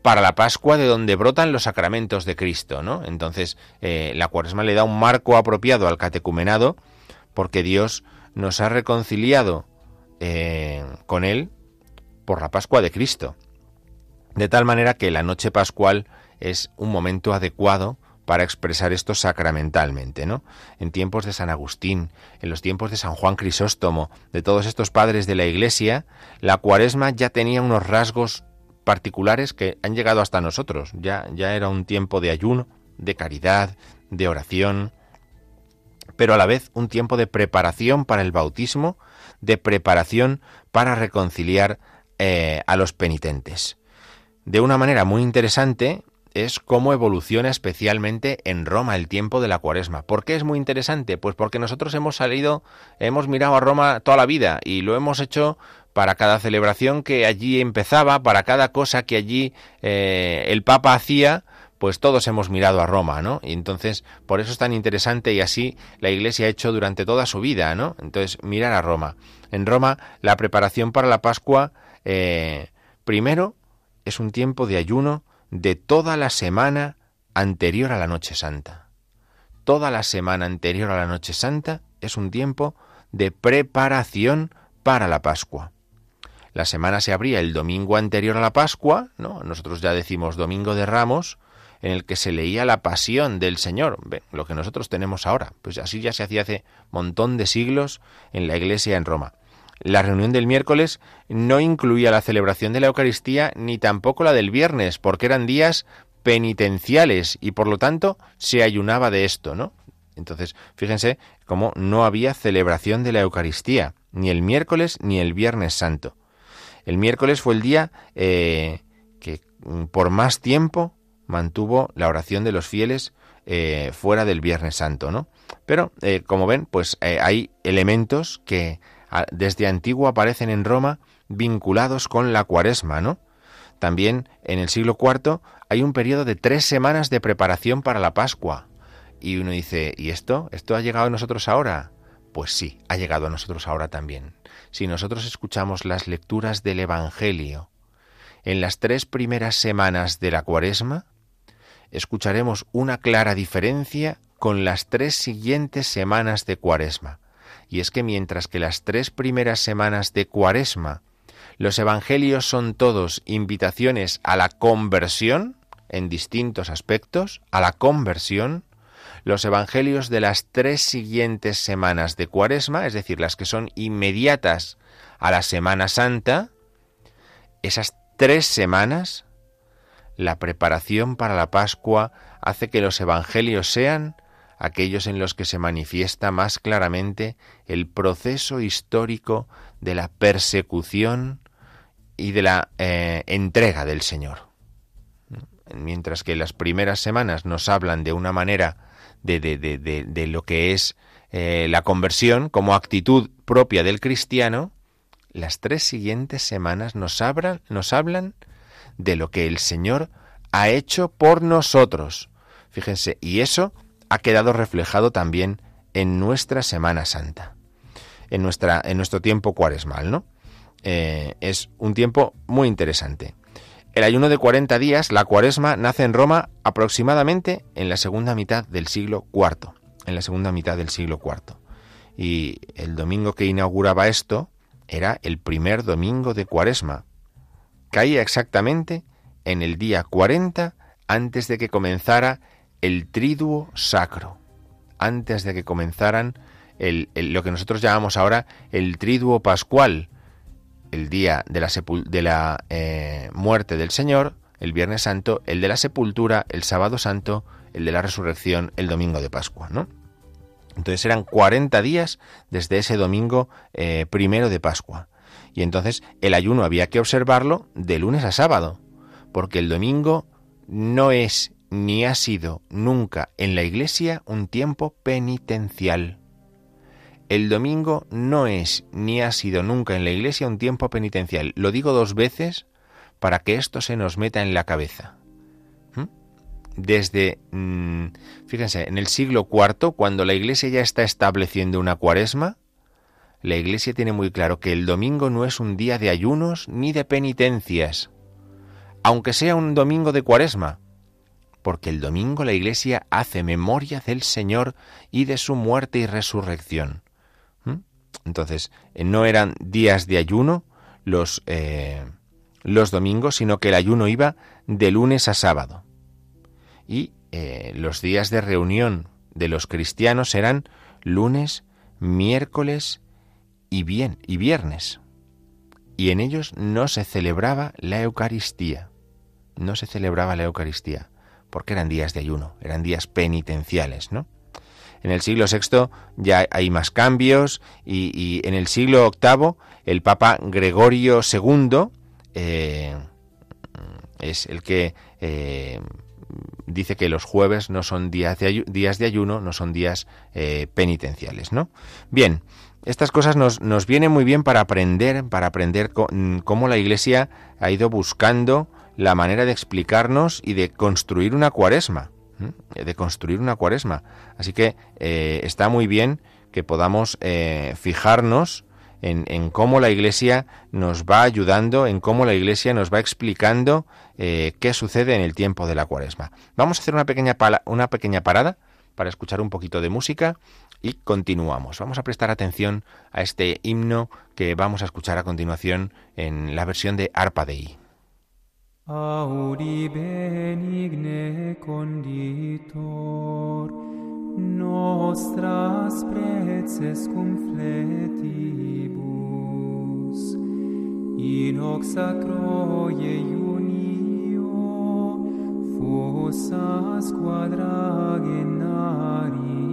para la Pascua de donde brotan los sacramentos de Cristo, ¿no? Entonces, eh, la cuaresma le da un marco apropiado al catecumenado, porque Dios nos ha reconciliado eh, con Él por la Pascua de Cristo. De tal manera que la noche pascual es un momento adecuado para expresar esto sacramentalmente, ¿no? En tiempos de San Agustín, en los tiempos de San Juan Crisóstomo, de todos estos padres de la Iglesia, la Cuaresma ya tenía unos rasgos particulares que han llegado hasta nosotros. Ya ya era un tiempo de ayuno, de caridad, de oración, pero a la vez un tiempo de preparación para el bautismo, de preparación para reconciliar eh, a los penitentes. De una manera muy interesante, es cómo evoluciona especialmente en Roma el tiempo de la cuaresma. ¿Por qué es muy interesante? Pues porque nosotros hemos salido, hemos mirado a Roma toda la vida y lo hemos hecho para cada celebración que allí empezaba, para cada cosa que allí eh, el Papa hacía, pues todos hemos mirado a Roma, ¿no? Y entonces, por eso es tan interesante y así la Iglesia ha hecho durante toda su vida, ¿no? Entonces, mirar a Roma. En Roma, la preparación para la Pascua, eh, primero, es un tiempo de ayuno, de toda la semana anterior a la Noche Santa. Toda la semana anterior a la Noche Santa es un tiempo de preparación para la Pascua. La semana se abría el domingo anterior a la Pascua, ¿no? Nosotros ya decimos Domingo de Ramos, en el que se leía la pasión del Señor, lo que nosotros tenemos ahora. Pues así ya se hacía hace montón de siglos en la iglesia en Roma. La reunión del miércoles no incluía la celebración de la Eucaristía ni tampoco la del viernes, porque eran días penitenciales y por lo tanto se ayunaba de esto, ¿no? Entonces, fíjense cómo no había celebración de la Eucaristía, ni el miércoles ni el viernes santo. El miércoles fue el día eh, que mm, por más tiempo mantuvo la oración de los fieles eh, fuera del Viernes Santo, ¿no? Pero, eh, como ven, pues hay elementos que desde antiguo aparecen en Roma vinculados con la cuaresma, ¿no? También en el siglo IV hay un periodo de tres semanas de preparación para la Pascua. Y uno dice, ¿y esto? ¿Esto ha llegado a nosotros ahora? Pues sí, ha llegado a nosotros ahora también. Si nosotros escuchamos las lecturas del Evangelio en las tres primeras semanas de la Cuaresma, escucharemos una clara diferencia con las tres siguientes semanas de Cuaresma. Y es que mientras que las tres primeras semanas de Cuaresma los evangelios son todos invitaciones a la conversión en distintos aspectos, a la conversión. Los evangelios de las tres siguientes semanas de Cuaresma, es decir, las que son inmediatas a la Semana Santa, esas tres semanas, la preparación para la Pascua hace que los evangelios sean aquellos en los que se manifiesta más claramente el proceso histórico de la persecución y de la eh, entrega del Señor. Mientras que las primeras semanas nos hablan de una manera de, de, de, lo que es eh, la conversión como actitud propia del cristiano, las tres siguientes semanas nos, nos hablan de lo que el Señor ha hecho por nosotros. Fíjense, y eso ha quedado reflejado también en nuestra Semana Santa, en, nuestra, en nuestro tiempo cuaresmal, ¿no? Eh, es un tiempo muy interesante. El ayuno de 40 días, la cuaresma, nace en Roma aproximadamente en la segunda mitad del siglo IV. En la segunda mitad del siglo IV. Y el domingo que inauguraba esto era el primer domingo de cuaresma. Caía exactamente en el día 40 antes de que comenzara el triduo sacro. Antes de que comenzaran lo que nosotros llamamos ahora el triduo pascual, el día de la, de la eh, muerte del Señor, el Viernes Santo, el de la sepultura, el Sábado Santo, el de la resurrección, el domingo de Pascua, ¿no? Entonces eran 40 días desde ese domingo eh, primero de Pascua. Y entonces el ayuno había que observarlo de lunes a sábado, porque el domingo no es ni ha sido nunca en la Iglesia un tiempo penitencial. El domingo no es ni ha sido nunca en la Iglesia un tiempo penitencial. Lo digo dos veces para que esto se nos meta en la cabeza. ¿Mm? Desde, mm, fíjense, en el siglo IV, cuando la Iglesia ya está estableciendo una cuaresma, la Iglesia tiene muy claro que el domingo no es un día de ayunos ni de penitencias, aunque sea un domingo de cuaresma, porque el domingo la Iglesia hace memoria del Señor y de su muerte y resurrección. Entonces, eh, no eran días de ayuno los, eh, los domingos, sino que el ayuno iba de lunes a sábado. Y eh, los días de reunión de los cristianos eran lunes, miércoles y, bien, y viernes. Y en ellos no se celebraba la Eucaristía. No se celebraba la Eucaristía, porque eran días de ayuno, eran días penitenciales, ¿no? En el siglo VI ya hay más cambios y, en el siglo VIII el Papa Gregorio II eh, es el que eh, dice que los jueves no son días de, ayuno, no son días eh, penitenciales, ¿no? Bien, estas cosas nos, nos, vienen muy bien para aprender, para aprender cómo la Iglesia ha ido buscando la manera de explicarnos y de construir una cuaresma de construir una cuaresma. Así que eh, está muy bien que podamos eh, fijarnos en, cómo la Iglesia nos va ayudando, en cómo la Iglesia nos va explicando eh, qué sucede en el tiempo de la cuaresma. Vamos a hacer una pequeña, una pequeña parada para escuchar un poquito de música y continuamos. Vamos a prestar atención a este himno que vamos a escuchar a continuación en la versión de Arpa Dei. Audi benigne conditor, nostras preces cum fletibus, in hoc sacroie unio, fossas quadragenarium,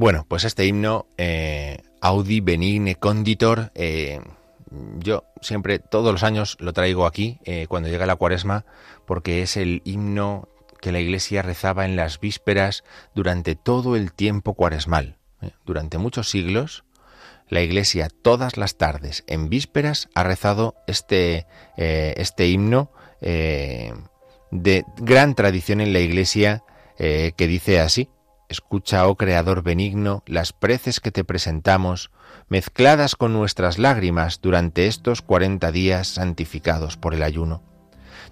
Bueno, pues este himno, eh, Audi Benigne Conditor, eh, yo siempre, todos los años lo traigo aquí, eh, cuando llega la cuaresma, porque es el himno que la iglesia rezaba en las vísperas durante todo el tiempo cuaresmal. Durante muchos siglos, la iglesia todas las tardes, en vísperas, ha rezado este, este himno de gran tradición en la iglesia que dice así, Escucha, oh Creador benigno, las preces que te presentamos, mezcladas con nuestras lágrimas durante estos cuarenta días santificados por el ayuno.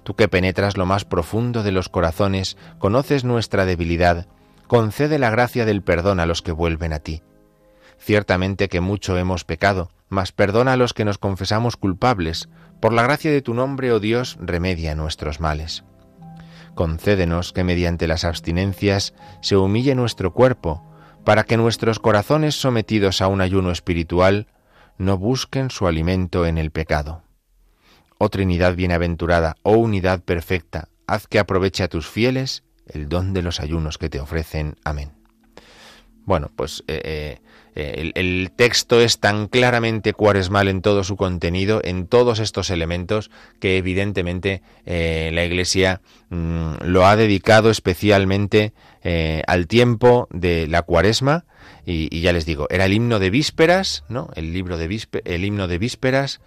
Tú que penetras lo más profundo de los corazones, conoces nuestra debilidad, concede la gracia del perdón a los que vuelven a ti. Ciertamente que mucho hemos pecado, mas perdona a los que nos confesamos culpables. Por la gracia de tu nombre, oh Dios, remedia nuestros males. Concédenos que mediante las abstinencias se humille nuestro cuerpo, para que nuestros corazones sometidos a un ayuno espiritual no busquen su alimento en el pecado. Oh Trinidad bienaventurada, oh unidad perfecta, haz que aproveche a tus fieles el don de los ayunos que te ofrecen. Amén. Bueno, pues eh, eh, el, el, texto es tan claramente cuaresmal en todo su contenido, en todos estos elementos, que evidentemente eh, la Iglesia mmm, lo ha dedicado especialmente al tiempo de la cuaresma. Y, ya les digo, era el himno de vísperas, ¿no? El libro de víspe, el himno de vísperas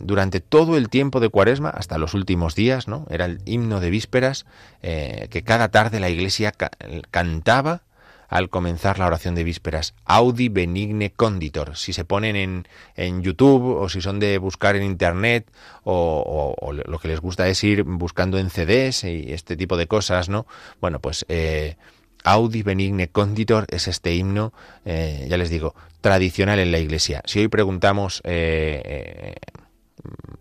durante todo el tiempo de cuaresma, hasta los últimos días, ¿no? Era el himno de vísperas que cada tarde la Iglesia ca cantaba al comenzar la oración de vísperas. Audi benigne conditor. Si se ponen en, en YouTube o si son de buscar en Internet o, lo que les gusta es ir buscando en CDs y este tipo de cosas, ¿no? Bueno, pues eh, Audi benigne conditor es este himno, eh, ya les digo, tradicional en la iglesia. Si hoy preguntamos... Eh,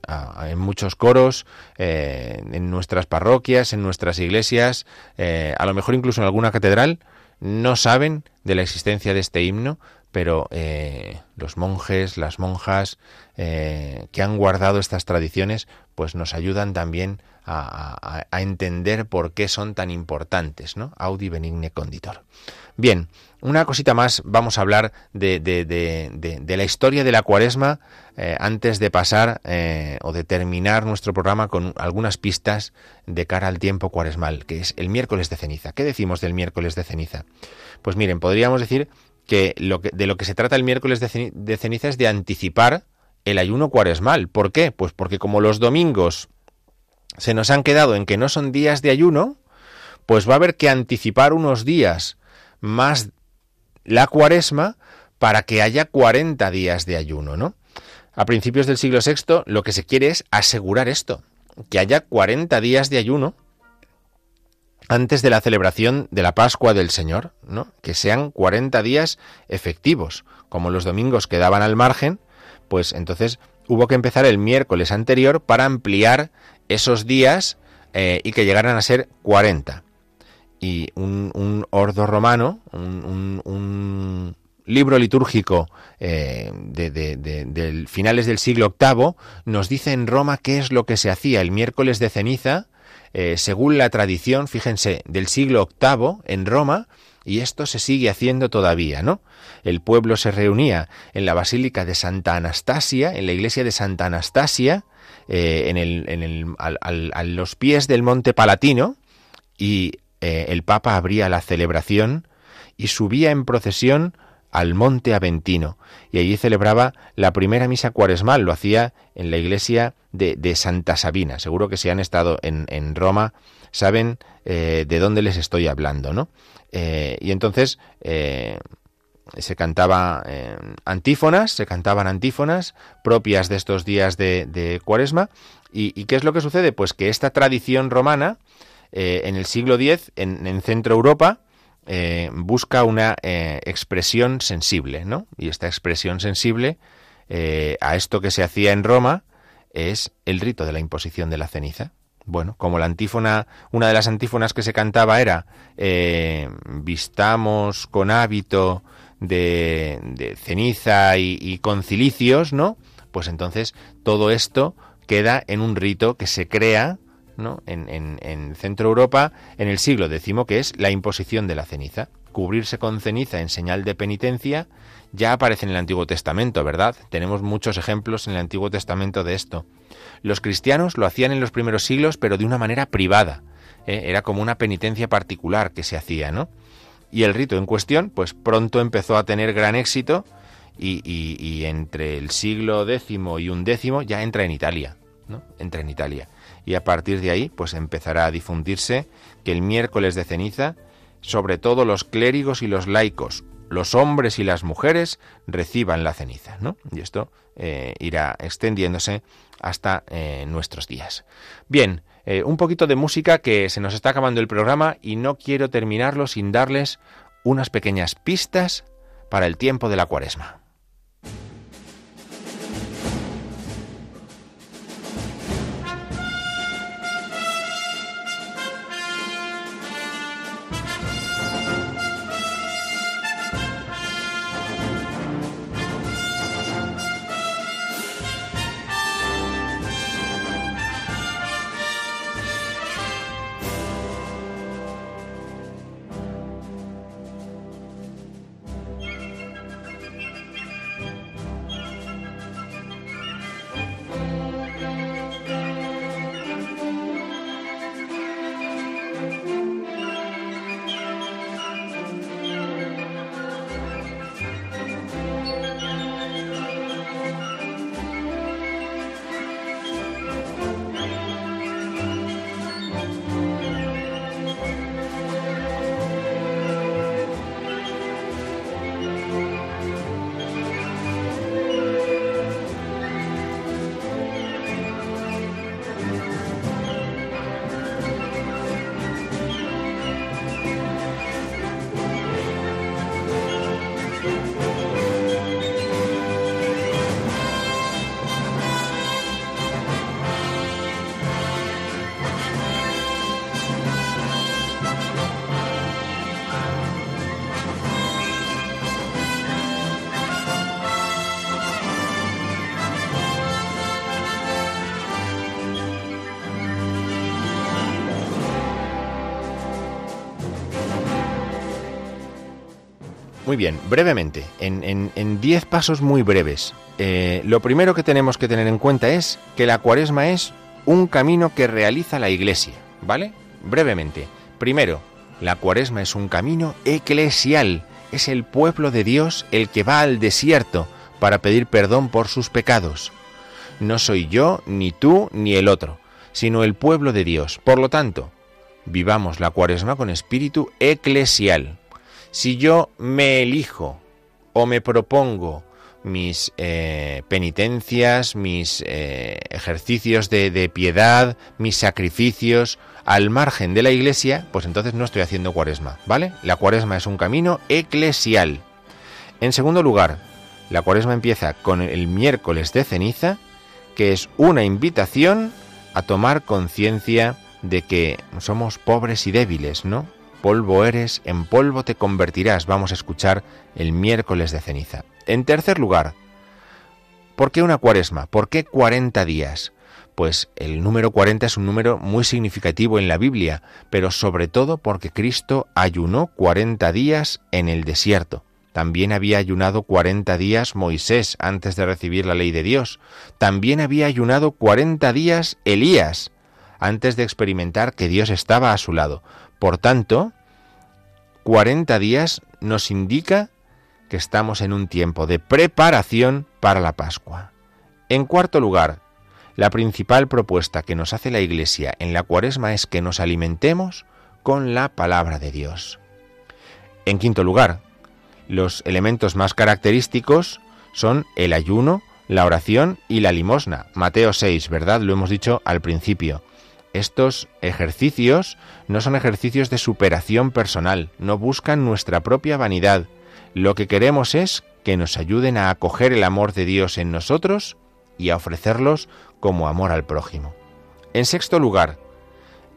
a, en muchos coros, eh, en nuestras parroquias, en nuestras iglesias, eh, a lo mejor incluso en alguna catedral, no saben de la existencia de este himno, pero eh, los monjes, las monjas eh, que han guardado estas tradiciones, pues nos ayudan también a, a, a, entender por qué son tan importantes, ¿no? Audi benigne conditor. Bien, una cosita más, vamos a hablar de, la historia de la cuaresma eh, antes de pasar eh, o de terminar nuestro programa con algunas pistas de cara al tiempo cuaresmal, que es el miércoles de ceniza. ¿Qué decimos del miércoles de ceniza? Pues miren, podríamos decir que, que de lo que se trata el miércoles de ceniza es de anticipar el ayuno cuaresmal. ¿Por qué? Pues porque como los domingos se nos han quedado en que no son días de ayuno, pues va a haber que anticipar unos días más la cuaresma para que haya 40 días de ayuno, ¿no? A principios del siglo VI lo que se quiere es asegurar esto, que haya 40 días de ayuno antes de la celebración de la Pascua del Señor, ¿no? Que sean 40 días efectivos, como los domingos quedaban al margen, pues entonces hubo que empezar el miércoles anterior para ampliar esos días eh, y que llegaran a ser 40 y un, ordo romano, un, libro litúrgico eh, de, finales del siglo VIII, nos dice en Roma qué es lo que se hacía el miércoles de ceniza, eh, según la tradición, fíjense, del siglo VIII en Roma, Y esto se sigue haciendo todavía, ¿no? El pueblo se reunía en la Basílica de Santa Anastasia, en la iglesia de Santa Anastasia, eh, en el, en el, al- a los pies del Monte Palatino, y eh, el Papa abría la celebración y subía en procesión al Monte Aventino y allí celebraba la primera misa cuaresmal, lo hacía en la iglesia de, de Santa Sabina. Seguro que si han estado en, en Roma saben eh, de dónde les estoy hablando, ¿no? Eh, y entonces se cantaba antífonas, se cantaban antífonas propias de estos días de, de cuaresma. ¿Y, y qué es lo que sucede? Pues que esta tradición romana, eh, en el siglo X, en, en Centro Europa, eh, busca una eh, expresión sensible, ¿no? Y esta expresión sensible a esto que se hacía en Roma es el rito de la imposición de la ceniza. Bueno, como la antífona, una de las antífonas que se cantaba era vistamos con hábito de, de ceniza y, y con cilicios, ¿no? Pues entonces todo esto queda en un rito que se crea ¿no? en, en, en Centro Europa en el siglo X, que es la imposición de la ceniza. Cubrirse con ceniza en señal de penitencia ya aparece en el Antiguo Testamento, ¿verdad? Tenemos muchos ejemplos en el Antiguo Testamento de esto. Los cristianos lo hacían en los primeros siglos, pero de una manera privada. ¿eh? Era como una penitencia particular que se hacía, ¿no? Y el rito en cuestión, pues pronto empezó a tener gran éxito y entre el siglo X y undécimo ya entra en Italia, ¿no? Entra en Italia. Y a partir de ahí, pues empezará a difundirse que el miércoles de ceniza, sobre todo los clérigos y los laicos, los hombres y las mujeres reciban la ceniza, ¿no? Y esto eh, irá extendiéndose hasta eh, nuestros días. Bien, eh, un poquito de música que se nos está acabando el programa y no quiero terminarlo sin darles unas pequeñas pistas para el tiempo de la cuaresma. Muy bien, brevemente, en, en- en diez pasos muy breves. Eh, lo primero que tenemos que tener en cuenta es que la cuaresma es un camino que realiza la Iglesia, ¿vale? Brevemente. Primero, la cuaresma es un camino eclesial. Es el pueblo de Dios el que va al desierto para pedir perdón por sus pecados. No soy yo, ni tú, ni el otro, sino el pueblo de Dios. Por lo tanto, vivamos la cuaresma con espíritu eclesial. Si yo me elijo o me propongo mis eh, penitencias, mis eh, ejercicios de, de piedad, mis sacrificios al margen de la iglesia, pues entonces no estoy haciendo cuaresma, ¿vale? La cuaresma es un camino eclesial. En segundo lugar, la cuaresma empieza con el miércoles de ceniza, que es una invitación a tomar conciencia de que somos pobres y débiles, ¿no? Polvo eres, en polvo te convertirás. Vamos a escuchar el miércoles de ceniza. En tercer lugar, ¿por qué una cuaresma? ¿Por qué 40 días? Pues el número 40 es un número muy significativo en la Biblia, pero sobre todo porque Cristo ayunó 40 días en el desierto. También había ayunado 40 días Moisés antes de recibir la ley de Dios. También había ayunado 40 días Elías antes de experimentar que Dios estaba a su lado. Por tanto, 40 días nos indica que estamos en un tiempo de preparación para la Pascua. En cuarto lugar, la principal propuesta que nos hace la Iglesia en la cuaresma es que nos alimentemos con la palabra de Dios. En quinto lugar, los elementos más característicos son el ayuno, la oración y la limosna. Mateo 6, ¿verdad? Lo hemos dicho al principio. Estos ejercicios no son ejercicios de superación personal, no buscan nuestra propia vanidad. Lo que queremos es que nos ayuden a acoger el amor de Dios en nosotros y a ofrecerlos como amor al prójimo. En sexto lugar,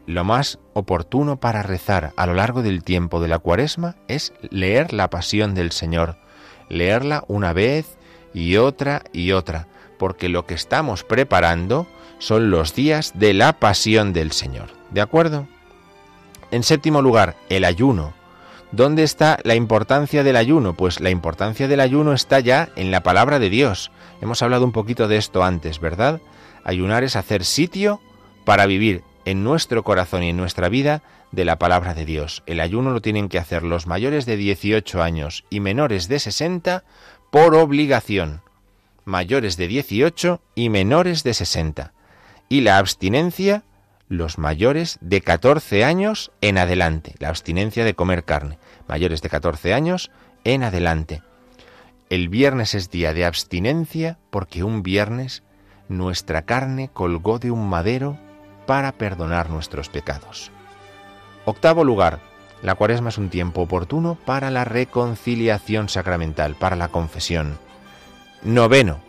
lo más oportuno para rezar a lo largo del tiempo de la cuaresma es leer la pasión del Señor, leerla una vez y otra y otra, porque lo que estamos preparando son los días de la pasión del Señor. ¿De acuerdo? En séptimo lugar, el ayuno. ¿Dónde está la importancia del ayuno? Pues la importancia del ayuno está ya en la palabra de Dios. Hemos hablado un poquito de esto antes, ¿verdad? Ayunar es hacer sitio para vivir en nuestro corazón y en nuestra vida de la palabra de Dios. El ayuno lo tienen que hacer los mayores de 18 años y menores de 60 por obligación. Mayores de 18 y menores de 60 y la abstinencia los mayores de 14 años en adelante, la abstinencia de comer carne, mayores de 14 años en adelante. El viernes es día de abstinencia porque un viernes nuestra carne colgó de un madero para perdonar nuestros pecados. Octavo lugar, la cuaresma es un tiempo oportuno para la reconciliación sacramental, para la confesión. Noveno,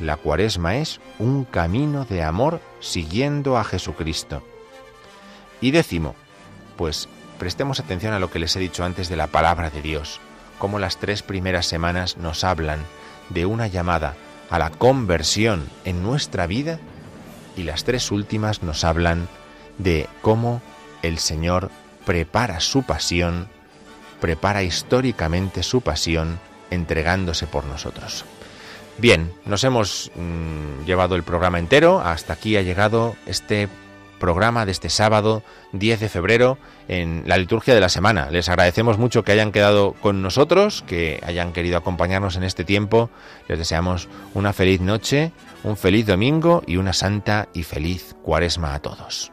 la cuaresma es un camino de amor siguiendo a Jesucristo. Y décimo, pues prestemos atención a lo que les he dicho antes de la palabra de Dios, como las tres primeras semanas nos hablan de una llamada a la conversión en nuestra vida y las tres últimas nos hablan de cómo el Señor prepara su pasión, prepara históricamente su pasión entregándose por nosotros. Bien, nos hemos mm, llevado el programa entero, hasta aquí ha llegado este programa de este sábado 10 de febrero en la liturgia de la semana. Les agradecemos mucho que hayan quedado con nosotros, que hayan querido acompañarnos en este tiempo. Les deseamos una feliz noche, un feliz domingo y una santa y feliz cuaresma a todos.